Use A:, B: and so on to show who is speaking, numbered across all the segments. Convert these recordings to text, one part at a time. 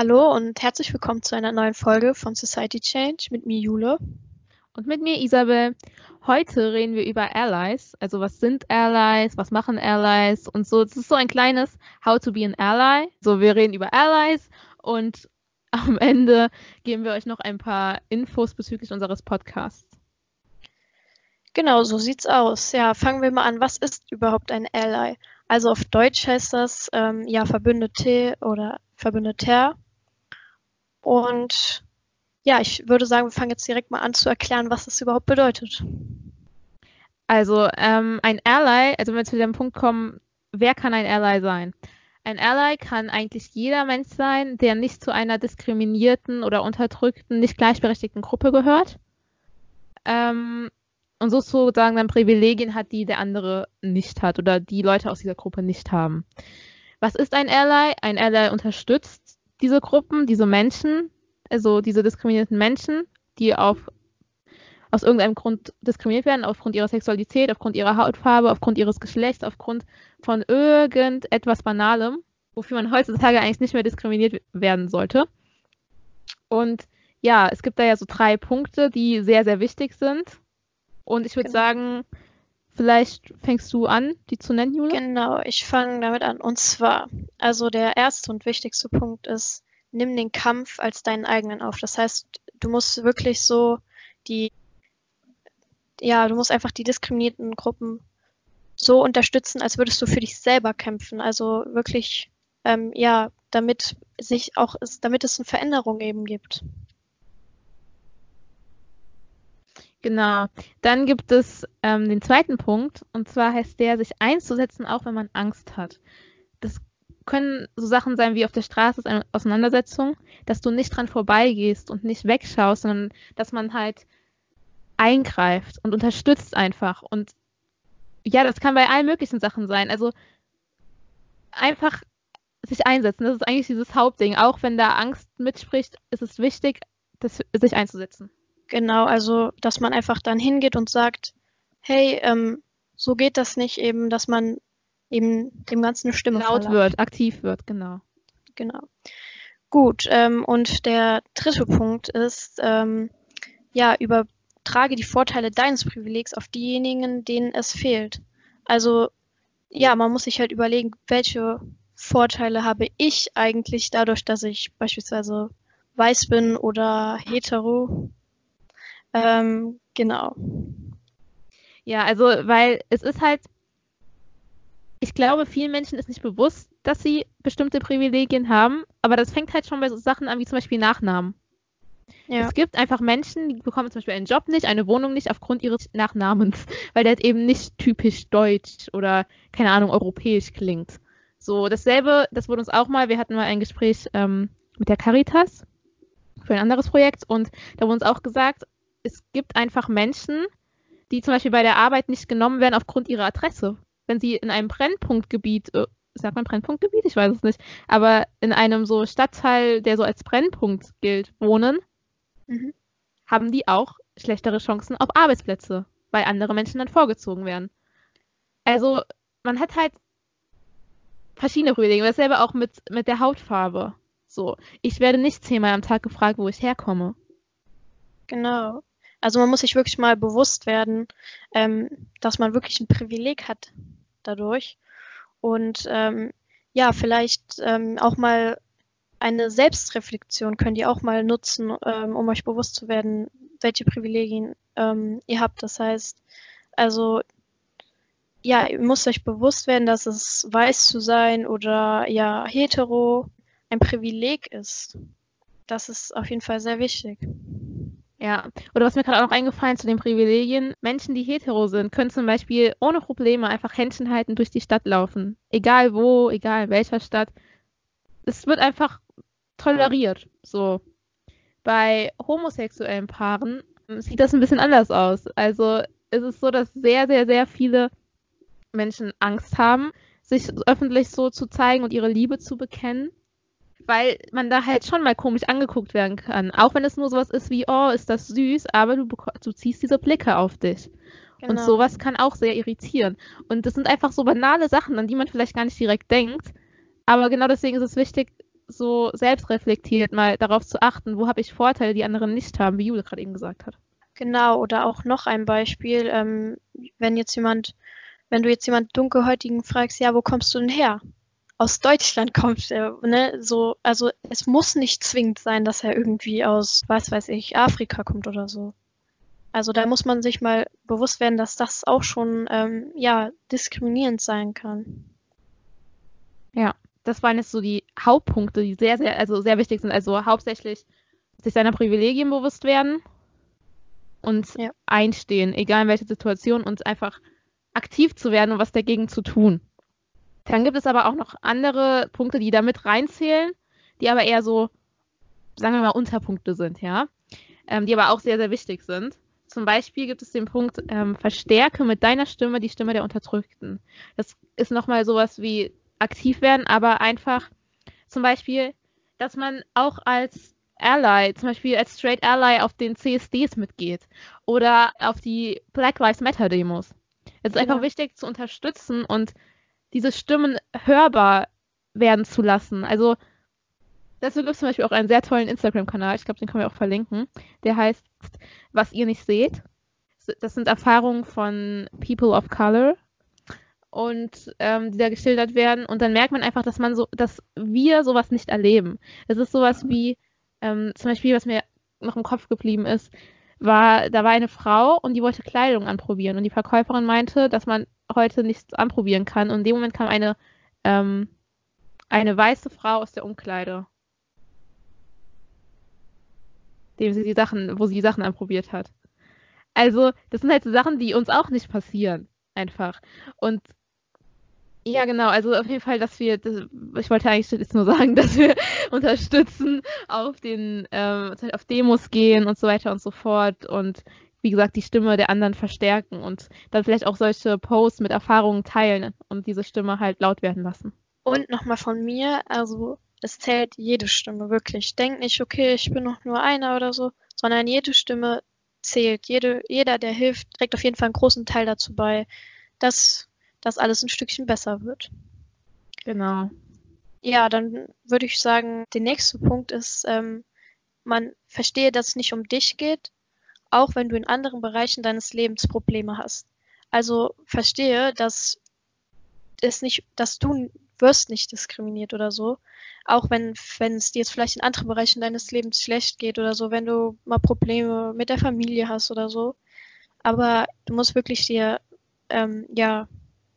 A: Hallo und herzlich willkommen zu einer neuen Folge von Society Change mit mir Jule.
B: Und mit mir Isabel. Heute reden wir über Allies. Also was sind Allies, was machen Allies und so. Es ist so ein kleines How to be an Ally. So, wir reden über Allies und am Ende geben wir euch noch ein paar Infos bezüglich unseres Podcasts.
A: Genau, so sieht's aus. Ja, fangen wir mal an. Was ist überhaupt ein Ally? Also auf Deutsch heißt das ähm, ja Verbündete oder Verbündeter. Und ja, ich würde sagen, wir fangen jetzt direkt mal an zu erklären, was das überhaupt bedeutet.
B: Also ähm, ein Ally, also wenn wir zu dem Punkt kommen, wer kann ein Ally sein? Ein Ally kann eigentlich jeder Mensch sein, der nicht zu einer diskriminierten oder unterdrückten, nicht gleichberechtigten Gruppe gehört. Ähm, und sozusagen dann Privilegien hat, die der andere nicht hat oder die Leute aus dieser Gruppe nicht haben. Was ist ein Ally? Ein Ally unterstützt diese Gruppen, diese Menschen, also diese diskriminierten Menschen, die auf, aus irgendeinem Grund diskriminiert werden, aufgrund ihrer Sexualität, aufgrund ihrer Hautfarbe, aufgrund ihres Geschlechts, aufgrund von irgendetwas Banalem, wofür man heutzutage eigentlich nicht mehr diskriminiert werden sollte. Und ja, es gibt da ja so drei Punkte, die sehr, sehr wichtig sind. Und ich würde genau. sagen, Vielleicht fängst du an, die zu nennen, Jule?
A: Genau, ich fange damit an. Und zwar, also der erste und wichtigste Punkt ist, nimm den Kampf als deinen eigenen auf. Das heißt, du musst wirklich so die, ja, du musst einfach die diskriminierten Gruppen so unterstützen, als würdest du für dich selber kämpfen. Also wirklich, ähm, ja, damit sich auch, damit es eine Veränderung eben gibt.
B: Genau. Dann gibt es ähm, den zweiten Punkt, und zwar heißt der, sich einzusetzen, auch wenn man Angst hat. Das können so Sachen sein wie auf der Straße ist eine Auseinandersetzung, dass du nicht dran vorbeigehst und nicht wegschaust, sondern dass man halt eingreift und unterstützt einfach. Und ja, das kann bei allen möglichen Sachen sein. Also einfach sich einsetzen. Das ist eigentlich dieses Hauptding. Auch wenn da Angst mitspricht, ist es wichtig, das, sich einzusetzen.
A: Genau, also dass man einfach dann hingeht und sagt, hey, ähm, so geht das nicht eben, dass man eben dem Ganzen eine Stimme
B: laut verlangt. wird, aktiv wird, genau.
A: Genau. Gut, ähm, und der dritte Punkt ist, ähm, ja, übertrage die Vorteile deines Privilegs auf diejenigen, denen es fehlt. Also, ja, man muss sich halt überlegen, welche Vorteile habe ich eigentlich dadurch, dass ich beispielsweise weiß bin oder hetero ähm, genau.
B: Ja, also, weil es ist halt, ich glaube, vielen Menschen ist nicht bewusst, dass sie bestimmte Privilegien haben, aber das fängt halt schon bei so Sachen an, wie zum Beispiel Nachnamen. Ja. Es gibt einfach Menschen, die bekommen zum Beispiel einen Job nicht, eine Wohnung nicht aufgrund ihres Nachnamens, weil der halt eben nicht typisch deutsch oder, keine Ahnung, europäisch klingt. So, dasselbe, das wurde uns auch mal, wir hatten mal ein Gespräch ähm, mit der Caritas für ein anderes Projekt und da wurde uns auch gesagt, es gibt einfach Menschen, die zum Beispiel bei der Arbeit nicht genommen werden aufgrund ihrer Adresse. Wenn sie in einem Brennpunktgebiet, äh, sagt man Brennpunktgebiet? Ich weiß es nicht, aber in einem so Stadtteil, der so als Brennpunkt gilt, wohnen, mhm. haben die auch schlechtere Chancen auf Arbeitsplätze, weil andere Menschen dann vorgezogen werden. Also man hat halt verschiedene Privilegien. Dasselbe auch mit, mit der Hautfarbe. So, ich werde nicht zehnmal am Tag gefragt, wo ich herkomme.
A: Genau. Also man muss sich wirklich mal bewusst werden, ähm, dass man wirklich ein Privileg hat dadurch. Und ähm, ja, vielleicht ähm, auch mal eine Selbstreflexion könnt ihr auch mal nutzen, ähm, um euch bewusst zu werden, welche Privilegien ähm, ihr habt. Das heißt, also ja, ihr müsst euch bewusst werden, dass es weiß zu sein oder ja, hetero ein Privileg ist. Das ist auf jeden Fall sehr wichtig.
B: Ja, oder was mir gerade auch noch eingefallen zu den Privilegien, Menschen, die hetero sind, können zum Beispiel ohne Probleme einfach Händchen halten durch die Stadt laufen. Egal wo, egal in welcher Stadt. Es wird einfach toleriert. So. Bei homosexuellen Paaren sieht das ein bisschen anders aus. Also es ist so, dass sehr, sehr, sehr viele Menschen Angst haben, sich öffentlich so zu zeigen und ihre Liebe zu bekennen weil man da halt schon mal komisch angeguckt werden kann. Auch wenn es nur sowas ist wie, oh, ist das süß, aber du, du ziehst diese Blicke auf dich. Genau. Und sowas kann auch sehr irritieren. Und das sind einfach so banale Sachen, an die man vielleicht gar nicht direkt denkt. Aber genau deswegen ist es wichtig, so selbstreflektiert mal darauf zu achten, wo habe ich Vorteile, die anderen nicht haben, wie Jule gerade eben gesagt hat.
A: Genau, oder auch noch ein Beispiel, ähm, wenn jetzt jemand, wenn du jetzt jemand dunkelhäutigen fragst, ja, wo kommst du denn her? Aus Deutschland kommt er, ne? So, also es muss nicht zwingend sein, dass er irgendwie aus, was weiß ich, Afrika kommt oder so. Also da muss man sich mal bewusst werden, dass das auch schon ähm, ja diskriminierend sein kann.
B: Ja, das waren jetzt so die Hauptpunkte, die sehr, sehr, also sehr wichtig sind. Also hauptsächlich sich seiner Privilegien bewusst werden und ja. einstehen, egal in welcher Situation, und einfach aktiv zu werden und was dagegen zu tun. Dann gibt es aber auch noch andere Punkte, die da mit reinzählen, die aber eher so, sagen wir mal, Unterpunkte sind, ja. Ähm, die aber auch sehr, sehr wichtig sind. Zum Beispiel gibt es den Punkt, ähm, verstärke mit deiner Stimme die Stimme der Unterdrückten. Das ist nochmal sowas wie aktiv werden, aber einfach zum Beispiel, dass man auch als Ally, zum Beispiel als Straight Ally auf den CSDs mitgeht oder auf die Black Lives Matter Demos. Es ist ja. einfach wichtig zu unterstützen und diese Stimmen hörbar werden zu lassen. Also Dazu gibt es zum Beispiel auch einen sehr tollen Instagram-Kanal, ich glaube, den können wir auch verlinken. Der heißt Was ihr nicht seht. Das sind Erfahrungen von People of Color und ähm, die da geschildert werden. Und dann merkt man einfach, dass man so, dass wir sowas nicht erleben. Es ist sowas wie, ähm, zum Beispiel, was mir noch im Kopf geblieben ist, war, da war eine Frau und die wollte Kleidung anprobieren. Und die Verkäuferin meinte, dass man heute nichts anprobieren kann. Und in dem Moment kam eine, ähm, eine weiße Frau aus der Umkleide dem sie die Sachen, wo sie die Sachen anprobiert hat. Also, das sind halt so Sachen, die uns auch nicht passieren. Einfach. Und ja, genau, also auf jeden Fall, dass wir, das, ich wollte eigentlich jetzt nur sagen, dass wir unterstützen, auf den, ähm, auf Demos gehen und so weiter und so fort und wie gesagt, die Stimme der anderen verstärken und dann vielleicht auch solche Posts mit Erfahrungen teilen und diese Stimme halt laut werden lassen.
A: Und nochmal von mir, also es zählt jede Stimme, wirklich. Denk nicht, okay, ich bin noch nur einer oder so, sondern jede Stimme zählt. Jede, jeder, der hilft, trägt auf jeden Fall einen großen Teil dazu bei, dass das alles ein Stückchen besser wird.
B: Genau.
A: Ja, dann würde ich sagen, der nächste Punkt ist, ähm, man verstehe, dass es nicht um dich geht, auch wenn du in anderen Bereichen deines Lebens Probleme hast. Also verstehe, dass es nicht, dass du wirst nicht diskriminiert oder so. Auch wenn, wenn es dir jetzt vielleicht in anderen Bereichen deines Lebens schlecht geht oder so, wenn du mal Probleme mit der Familie hast oder so. Aber du musst wirklich dir ähm, ja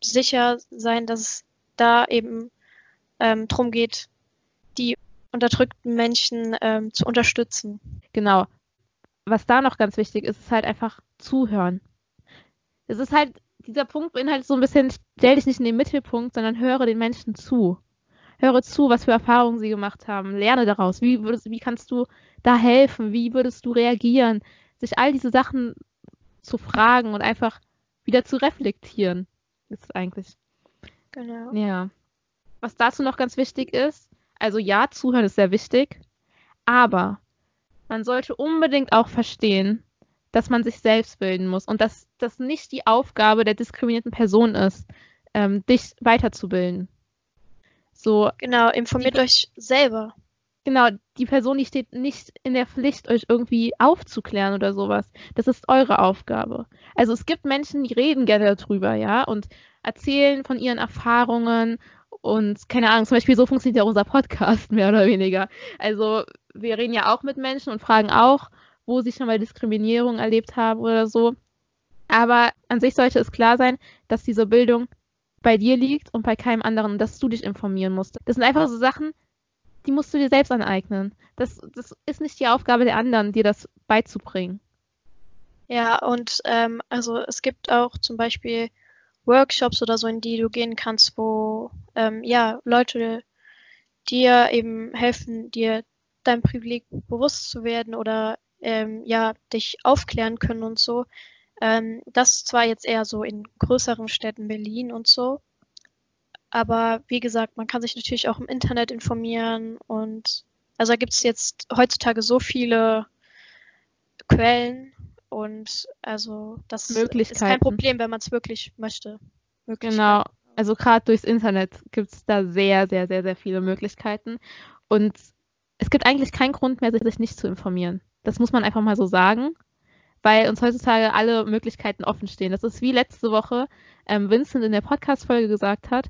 A: sicher sein, dass es da eben ähm, drum geht, die unterdrückten Menschen ähm, zu unterstützen.
B: Genau. Was da noch ganz wichtig ist, ist halt einfach zuhören. Es ist halt dieser Punkt beinhaltet so ein bisschen, stell dich nicht in den Mittelpunkt, sondern höre den Menschen zu. Höre zu, was für Erfahrungen sie gemacht haben. Lerne daraus. Wie, würdest, wie kannst du da helfen? Wie würdest du reagieren? Sich all diese Sachen zu fragen und einfach wieder zu reflektieren, ist es eigentlich.
A: Genau.
B: Ja. Was dazu noch ganz wichtig ist, also ja, zuhören ist sehr wichtig, aber man sollte unbedingt auch verstehen, dass man sich selbst bilden muss und dass das nicht die Aufgabe der diskriminierten Person ist, ähm, dich weiterzubilden.
A: So, genau, informiert die, euch selber.
B: Genau, die Person, die steht nicht in der Pflicht, euch irgendwie aufzuklären oder sowas. Das ist eure Aufgabe. Also es gibt Menschen, die reden gerne darüber, ja, und erzählen von ihren Erfahrungen und keine Ahnung, zum Beispiel so funktioniert ja unser Podcast mehr oder weniger. Also wir reden ja auch mit Menschen und fragen auch wo sie schon mal Diskriminierung erlebt haben oder so. Aber an sich sollte es klar sein, dass diese Bildung bei dir liegt und bei keinem anderen, dass du dich informieren musst. Das sind einfach so Sachen, die musst du dir selbst aneignen. Das, das ist nicht die Aufgabe der anderen, dir das beizubringen.
A: Ja, und ähm, also es gibt auch zum Beispiel Workshops oder so, in die du gehen kannst, wo ähm, ja Leute dir eben helfen, dir dein Privileg bewusst zu werden oder ähm, ja, dich aufklären können und so. Ähm, das zwar jetzt eher so in größeren Städten, Berlin und so. Aber wie gesagt, man kann sich natürlich auch im Internet informieren und also da gibt es jetzt heutzutage so viele Quellen und also das ist kein Problem, wenn man es wirklich möchte.
B: Genau. Also gerade durchs Internet gibt es da sehr, sehr, sehr, sehr viele Möglichkeiten. Und es gibt eigentlich keinen Grund mehr, sich nicht zu informieren. Das muss man einfach mal so sagen, weil uns heutzutage alle Möglichkeiten offen stehen. Das ist wie letzte Woche ähm, Vincent in der Podcast-Folge gesagt hat.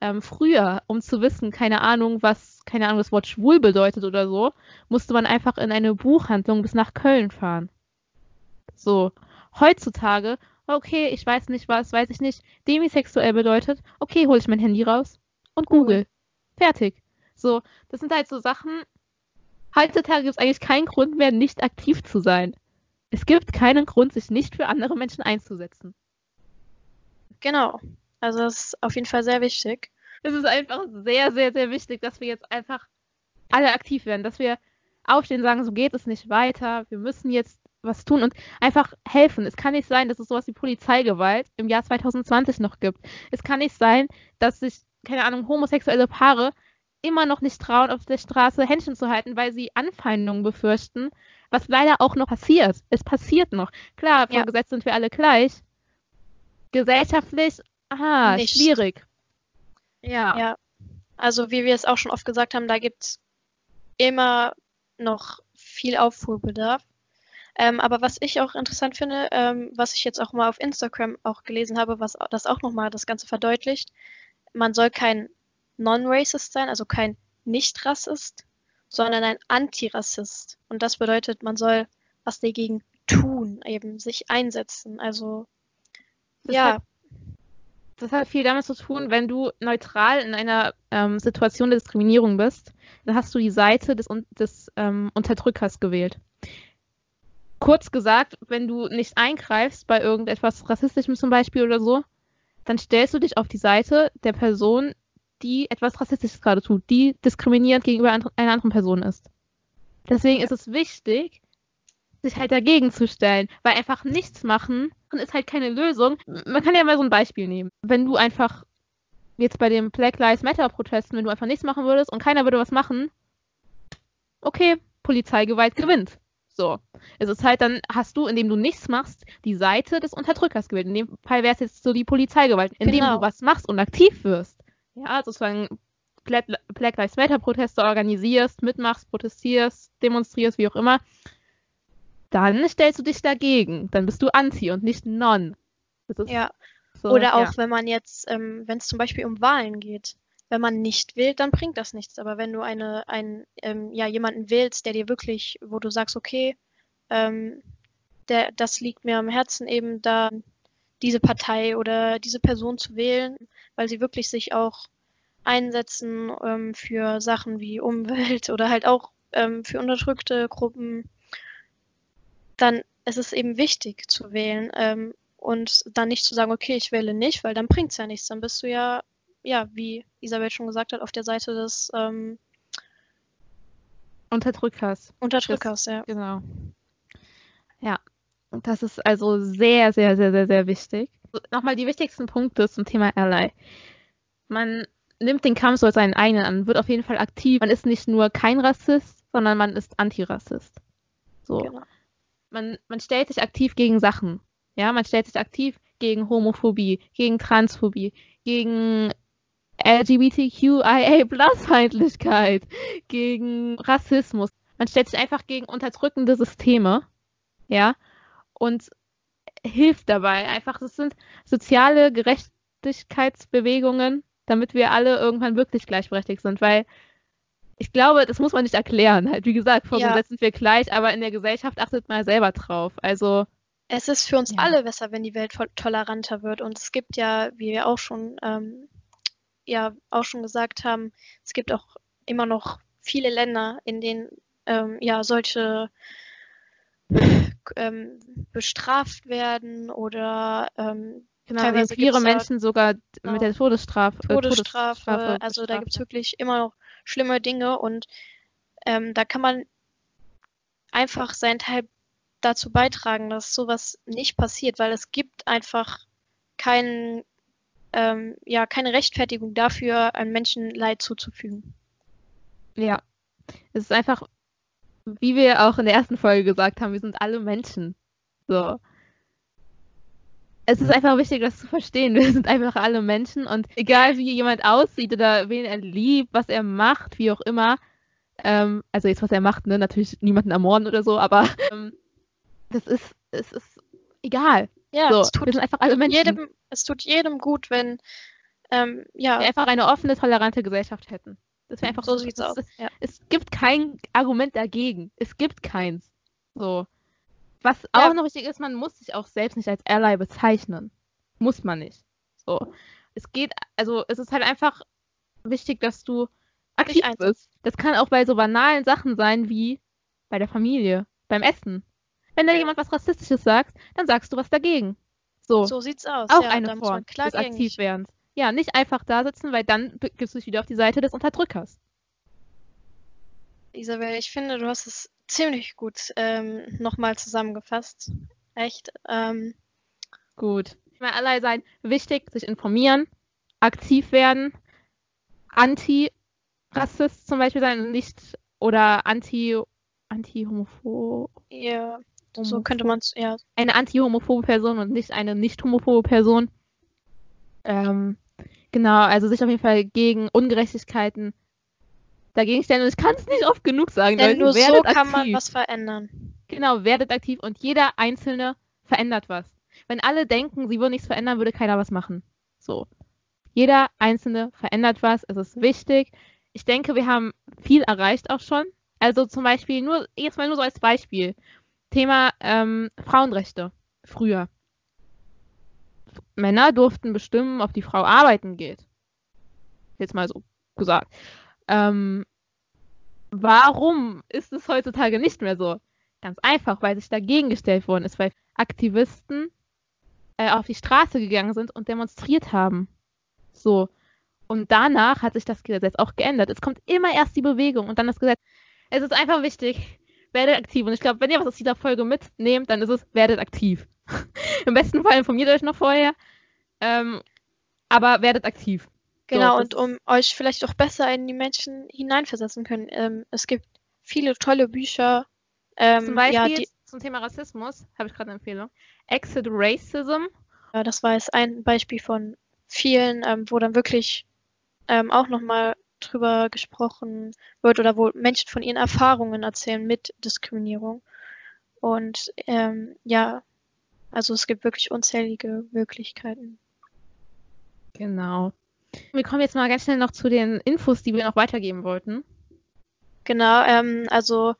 B: Ähm, früher, um zu wissen, keine Ahnung, was, keine Ahnung, das Wort schwul bedeutet oder so, musste man einfach in eine Buchhandlung bis nach Köln fahren. So. Heutzutage, okay, ich weiß nicht was, weiß ich nicht, demisexuell bedeutet, okay, hole ich mein Handy raus und Google. Fertig. So, das sind halt so Sachen, heutzutage gibt es eigentlich keinen Grund mehr, nicht aktiv zu sein. Es gibt keinen Grund, sich nicht für andere Menschen einzusetzen.
A: Genau. Also das ist auf jeden Fall sehr wichtig.
B: Es ist einfach sehr, sehr, sehr wichtig, dass wir jetzt einfach alle aktiv werden, dass wir aufstehen und sagen, so geht es nicht weiter, wir müssen jetzt was tun und einfach helfen. Es kann nicht sein, dass es sowas wie Polizeigewalt im Jahr 2020 noch gibt. Es kann nicht sein, dass sich, keine Ahnung, homosexuelle Paare immer noch nicht trauen, auf der Straße Händchen zu halten, weil sie Anfeindungen befürchten, was leider auch noch passiert. Es passiert noch. Klar, vor ja. Gesetz sind wir alle gleich. Gesellschaftlich, aha, nicht. schwierig.
A: Ja. ja. Also wie wir es auch schon oft gesagt haben, da gibt es immer noch viel Aufholbedarf. Ähm, aber was ich auch interessant finde, ähm, was ich jetzt auch mal auf Instagram auch gelesen habe, was das auch nochmal das Ganze verdeutlicht, man soll kein Non-Racist sein, also kein Nicht-Rassist, sondern ein Antirassist. Und das bedeutet, man soll was dagegen tun, eben sich einsetzen. Also
B: das ja. Das hat viel damit zu tun, wenn du neutral in einer ähm, Situation der Diskriminierung bist, dann hast du die Seite des, des ähm, Unterdrückers gewählt. Kurz gesagt, wenn du nicht eingreifst bei irgendetwas Rassistischem zum Beispiel oder so, dann stellst du dich auf die Seite der Person, die etwas Rassistisches gerade tut, die diskriminierend gegenüber einer anderen Person ist. Deswegen ist es wichtig, sich halt dagegen zu stellen, weil einfach nichts machen ist halt keine Lösung. Man kann ja mal so ein Beispiel nehmen. Wenn du einfach jetzt bei dem Black Lives Matter Protesten, wenn du einfach nichts machen würdest und keiner würde was machen, okay, Polizeigewalt gewinnt. So. Es ist halt dann, hast du, indem du nichts machst, die Seite des Unterdrückers gewählt. In dem Fall wäre es jetzt so die Polizeigewalt. Indem genau. du was machst und aktiv wirst, ja, sozusagen Black Lives Matter Proteste organisierst, mitmachst, protestierst, demonstrierst, wie auch immer, dann stellst du dich dagegen. Dann bist du anti und nicht non.
A: ja. So, Oder auch, ja. wenn man jetzt, ähm, wenn es zum Beispiel um Wahlen geht, wenn man nicht wählt, dann bringt das nichts. Aber wenn du eine, ein, ähm, ja, jemanden wählst, der dir wirklich, wo du sagst, okay, ähm, der, das liegt mir am Herzen, eben da diese Partei oder diese Person zu wählen, weil sie wirklich sich auch einsetzen ähm, für Sachen wie Umwelt oder halt auch ähm, für unterdrückte Gruppen, dann ist es eben wichtig zu wählen ähm, und dann nicht zu sagen, okay, ich wähle nicht, weil dann bringt es ja nichts. Dann bist du ja, ja, wie Isabel schon gesagt hat, auf der Seite des ähm,
B: Unterdrückers.
A: Unterdrückers, das, ja.
B: Genau. Ja, das ist also sehr, sehr, sehr, sehr, sehr wichtig. Nochmal die wichtigsten Punkte zum Thema Ally. Man nimmt den Kampf so als seinen eigenen an, wird auf jeden Fall aktiv. Man ist nicht nur kein Rassist, sondern man ist Antirassist. So. Genau. Man, man stellt sich aktiv gegen Sachen. Ja, man stellt sich aktiv gegen Homophobie, gegen Transphobie, gegen LGBTQIA-Feindlichkeit, gegen Rassismus. Man stellt sich einfach gegen unterdrückende Systeme. Ja, und hilft dabei. Einfach, es sind soziale Gerechtigkeitsbewegungen, damit wir alle irgendwann wirklich gleichberechtigt sind, weil ich glaube, das muss man nicht erklären. Halt, wie gesagt, vor ja. sind wir gleich, aber in der Gesellschaft achtet mal selber drauf. Also.
A: Es ist für uns ja. alle besser, wenn die Welt toleranter wird. Und es gibt ja, wie wir auch schon, ähm, ja, auch schon gesagt haben, es gibt auch immer noch viele Länder, in denen ähm, ja solche ähm, bestraft werden oder ähm,
B: genau, teilweise queere Menschen sogar genau, mit der Todesstrafe.
A: Todesstrafe, äh, Todesstrafe also da gibt es wirklich immer noch schlimme Dinge und ähm, da kann man einfach seinen Teil dazu beitragen, dass sowas nicht passiert, weil es gibt einfach kein, ähm, ja, keine Rechtfertigung dafür, einem Menschen Leid zuzufügen.
B: Ja, es ist einfach wie wir auch in der ersten Folge gesagt haben, wir sind alle Menschen. So. Es ist einfach wichtig, das zu verstehen. Wir sind einfach alle Menschen und egal wie jemand aussieht oder wen er liebt, was er macht, wie auch immer, Ähm, also jetzt, was er macht, ne? Natürlich niemanden ermorden oder so, aber ähm, das ist, es ist egal.
A: Ja,
B: so,
A: es, tut
B: wir sind einfach alle Menschen.
A: jedem, es tut jedem gut, wenn ähm, ja,
B: wir einfach eine offene, tolerante Gesellschaft hätten. Das wäre einfach
A: so sieht's
B: es,
A: aus. Ja.
B: Es gibt kein Argument dagegen. Es gibt keins. So. Was
A: Ja.
B: auch noch wichtig ist, man muss sich auch selbst nicht als Ally bezeichnen. Muss man nicht. So. Es geht, also es ist halt einfach wichtig, dass du aktiv bist. Das kann auch bei so banalen Sachen sein wie bei der Familie, beim Essen. Wenn da jemand was Rassistisches sagt, dann sagst du was dagegen. So.
A: So sieht's aus.
B: auch
A: ja,
B: eine Form des Aktivwerdens. Ja, nicht einfach da sitzen, weil dann gibst du dich wieder auf die Seite des Unterdrückers.
A: Isabel, ich finde, du hast es ziemlich gut ähm, nochmal zusammengefasst. Echt. Ähm,
B: Gut. Ich meine, allerlei sein wichtig, sich informieren, aktiv werden, anti-Rassist zum Beispiel sein und nicht oder anti anti-homophob
A: ja, so könnte man es, ja,
B: eine anti-homophobe Person und nicht eine nicht homophobe Person. Ähm, genau, also sich auf jeden Fall gegen Ungerechtigkeiten dagegen stellen. Und ich kann es nicht oft genug sagen,
A: denn
B: Leute,
A: nur so
B: werdet
A: kann man
B: aktiv.
A: was verändern.
B: Genau, werdet aktiv und jeder Einzelne verändert was. Wenn alle denken, sie würden nichts verändern, würde keiner was machen. So. Jeder Einzelne verändert was. Es ist wichtig. Ich denke, wir haben viel erreicht auch schon. Also zum Beispiel, nur, jetzt mal nur so als Beispiel. Thema ähm, Frauenrechte. Früher. Männer durften bestimmen, ob die Frau arbeiten geht. Jetzt mal so gesagt. Ähm, warum ist es heutzutage nicht mehr so? Ganz einfach, weil sich dagegen gestellt worden ist, weil Aktivisten äh, auf die Straße gegangen sind und demonstriert haben. So. Und danach hat sich das Gesetz auch geändert. Es kommt immer erst die Bewegung und dann das Gesetz. Es ist einfach wichtig, werdet aktiv. Und ich glaube, wenn ihr was aus dieser Folge mitnehmt, dann ist es, werdet aktiv. Im besten Fall informiert euch noch vorher. Ähm, aber werdet aktiv.
A: Genau,
B: das
A: und um euch vielleicht auch besser in die Menschen hineinversetzen können. Ähm, es gibt viele tolle Bücher. Ähm,
B: Zum Beispiel
A: ja, die,
B: zum Thema Rassismus habe ich gerade eine Empfehlung. Exit Racism.
A: ja, das war jetzt ein Beispiel von vielen, ähm, wo dann wirklich ähm, auch nochmal drüber gesprochen wird oder wo Menschen von ihren Erfahrungen erzählen mit Diskriminierung. Und ähm, ja, also es gibt wirklich unzählige Möglichkeiten.
B: Genau. Wir kommen jetzt mal ganz schnell noch zu den Infos, die wir noch weitergeben wollten.
A: Genau, ähm, also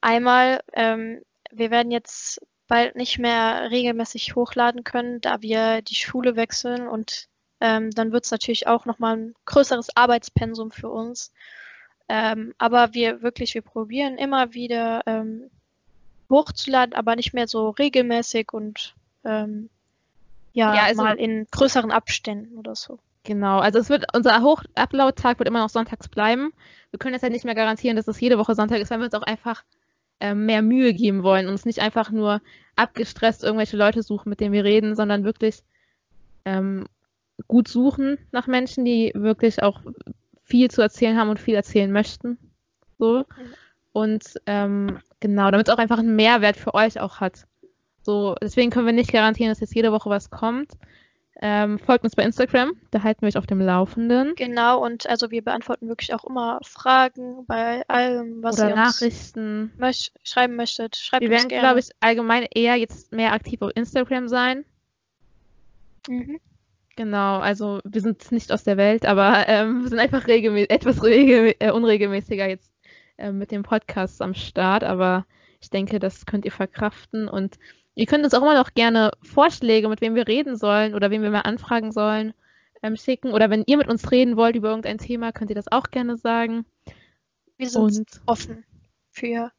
A: einmal, ähm, wir werden jetzt bald nicht mehr regelmäßig hochladen können, da wir die Schule wechseln und ähm, dann wird es natürlich auch nochmal ein größeres Arbeitspensum für uns. Ähm, aber wir wirklich, wir probieren immer wieder ähm, hochzuladen, aber nicht mehr so regelmäßig und ähm, ja,
B: Ja, also-
A: mal in größeren Abständen oder so.
B: Genau, also es wird, unser Hoch-Upload-Tag wird immer noch sonntags bleiben. Wir können jetzt halt nicht mehr garantieren, dass es jede Woche Sonntag ist, weil wir uns auch einfach ähm, mehr Mühe geben wollen und uns nicht einfach nur abgestresst irgendwelche Leute suchen, mit denen wir reden, sondern wirklich ähm, gut suchen nach Menschen, die wirklich auch viel zu erzählen haben und viel erzählen möchten. So. Und ähm, genau, damit es auch einfach einen Mehrwert für euch auch hat. So, deswegen können wir nicht garantieren, dass jetzt jede Woche was kommt. Ähm, folgt uns bei Instagram, da halten wir euch auf dem Laufenden.
A: Genau, und also wir beantworten wirklich auch immer Fragen bei allem, was
B: Oder
A: ihr uns
B: Nachrichten.
A: möcht schreiben möchtet. Schreibt
B: Wir werden, glaube ich, allgemein eher jetzt mehr aktiv auf Instagram sein.
A: Mhm.
B: Genau, also wir sind nicht aus der Welt, aber ähm, wir sind einfach regelmä etwas regel äh, unregelmäßiger jetzt äh, mit dem Podcast am Start, aber ich denke, das könnt ihr verkraften und ihr könnt uns auch immer noch gerne Vorschläge, mit wem wir reden sollen oder wen wir mal anfragen sollen, ähm, schicken oder wenn ihr mit uns reden wollt über irgendein Thema, könnt ihr das auch gerne sagen
A: Wir sind
B: und
A: offen für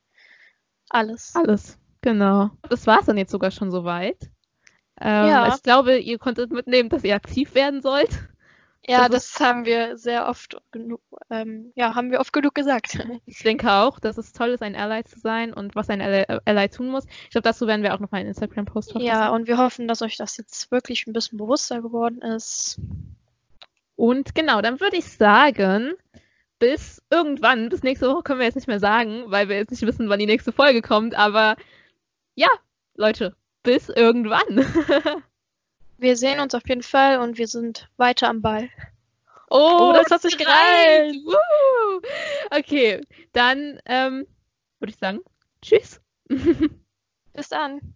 A: alles.
B: alles, genau. Das war es dann jetzt sogar schon soweit. Ähm,
A: Ja.
B: Ich glaube, ihr konntet mitnehmen, dass ihr aktiv werden sollt.
A: Ja,
B: das
A: das haben wir sehr oft genug, ähm, ja, haben wir oft genug gesagt.
B: Ich denke auch, dass es toll ist, ein Ally zu sein und was ein Ally, äh, Ally tun muss. Ich glaube, dazu werden wir auch noch mal einen Instagram-Post
A: Ja,
B: verfassen.
A: und wir hoffen, dass euch das jetzt wirklich ein bisschen bewusster geworden ist.
B: Und genau, dann würde ich sagen, bis irgendwann, bis nächste Woche können wir jetzt nicht mehr sagen, weil wir jetzt nicht wissen, wann die nächste Folge kommt, aber ja, Leute, bis irgendwann.
A: Wir sehen uns auf jeden Fall und wir sind weiter am Ball. Oh, oh das, hat sich gereicht.
B: Okay, dann ähm, würde ich sagen, tschüss.
A: Bis dann.